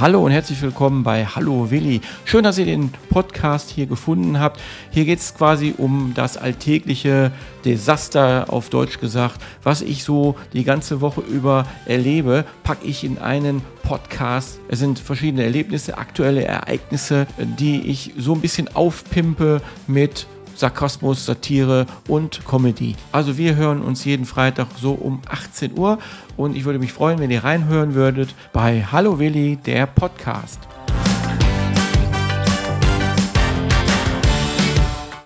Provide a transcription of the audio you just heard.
Hallo und herzlich willkommen bei Hallo Willi. Schön, dass ihr den Podcast hier gefunden habt. Hier geht es quasi um das alltägliche Desaster, auf Deutsch gesagt, was ich so die ganze Woche über erlebe, packe ich in einen Podcast. Es sind verschiedene Erlebnisse, aktuelle Ereignisse, die ich so ein bisschen aufpimpe mit Sarkasmus, Satire und Comedy. Also wir hören uns jeden Freitag so um 18 Uhr und ich würde mich freuen, wenn ihr reinhören würdet bei Hallo Willi, der Podcast.